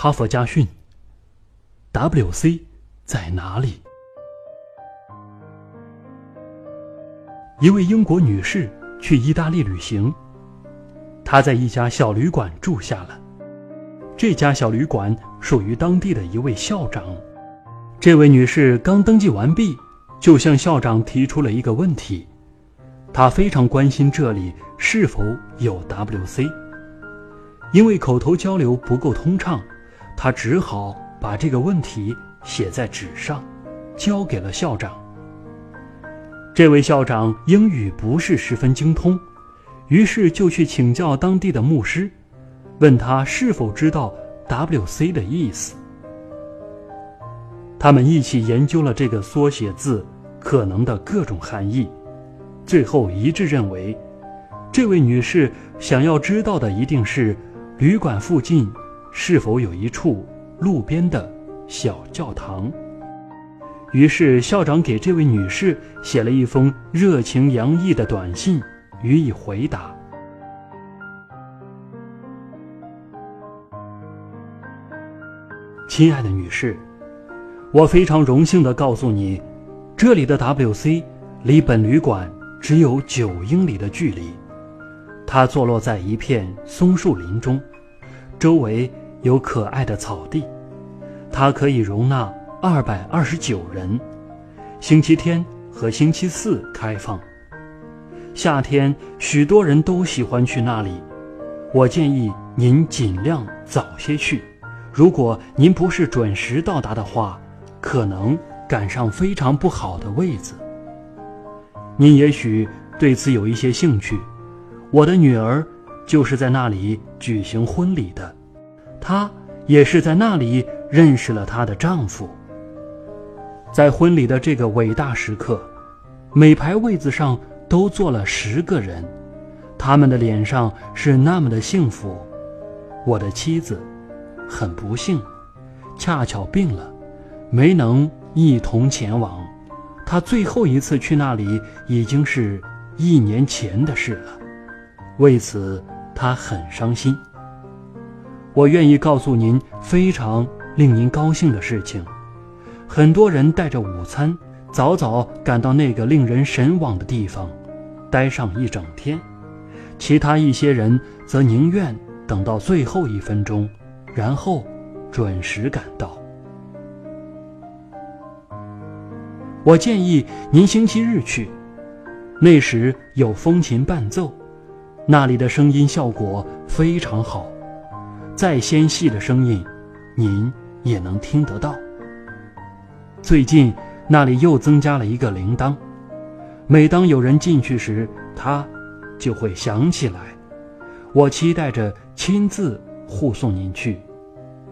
哈佛家训：“WC 在哪里？”一位英国女士去意大利旅行，她在一家小旅馆住下了。这家小旅馆属于当地的一位校长。这位女士刚登记完毕，就向校长提出了一个问题。她非常关心这里是否有 WC。因为口头交流不够通畅，他只好把这个问题写在纸上，交给了校长。这位校长英语不是十分精通，于是就去请教当地的牧师，问他是否知道 “WC” 的意思。他们一起研究了这个缩写字可能的各种含义，最后一致认为，这位女士想要知道的一定是旅馆附近是否有一处路边的小教堂。于是，校长给这位女士写了一封热情洋溢的短信，予以回答。亲爱的女士，我非常荣幸的告诉你，这里的 WC 离本旅馆只有九英里的距离。它坐落在一片松树林中，周围有可爱的草地，它可以容纳。二百二十九人，星期天和星期四开放。夏天许多人都喜欢去那里，我建议您尽量早些去。如果您不是准时到达的话，可能赶上非常不好的位子。您也许对此有一些兴趣。我的女儿就是在那里举行婚礼的，她也是在那里认识了她的丈夫。在婚礼的这个伟大时刻，每排位子上都坐了十个人，他们的脸上是那么的幸福。我的妻子很不幸，恰巧病了，没能一同前往。她最后一次去那里已经是一年前的事了，为此她很伤心。我愿意告诉您非常令您高兴的事情。很多人带着午餐，早早赶到那个令人神往的地方，待上一整天；其他一些人则宁愿等到最后一分钟，然后准时赶到。我建议您星期日去，那时有风琴伴奏，那里的声音效果非常好，再纤细的声音，您也能听得到。最近那里又增加了一个铃铛，每当有人进去时，它就会响起来。我期待着亲自护送您去，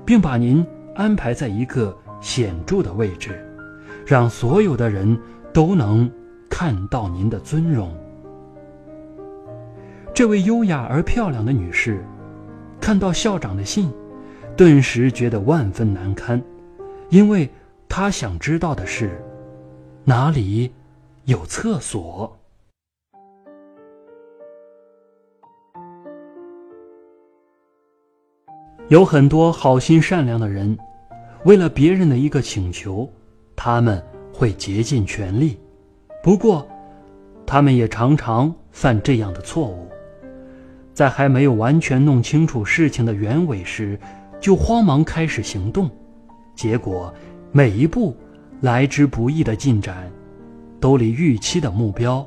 并把您安排在一个显著的位置，让所有的人都能看到您的尊容。这位优雅而漂亮的女士，看到校长的信，顿时觉得万分难堪，因为。他想知道的是，哪里有厕所？有很多好心善良的人，为了别人的一个请求，他们会竭尽全力。不过，他们也常常犯这样的错误，在还没有完全弄清楚事情的原委时，就慌忙开始行动，结果。每一步来之不易的进展，都离预期的目标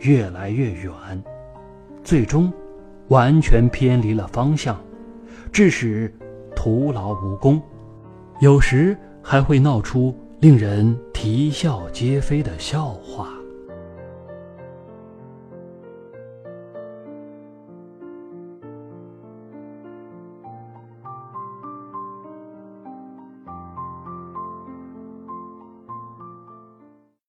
越来越远，最终完全偏离了方向，致使徒劳无功，有时还会闹出令人啼笑皆非的笑话。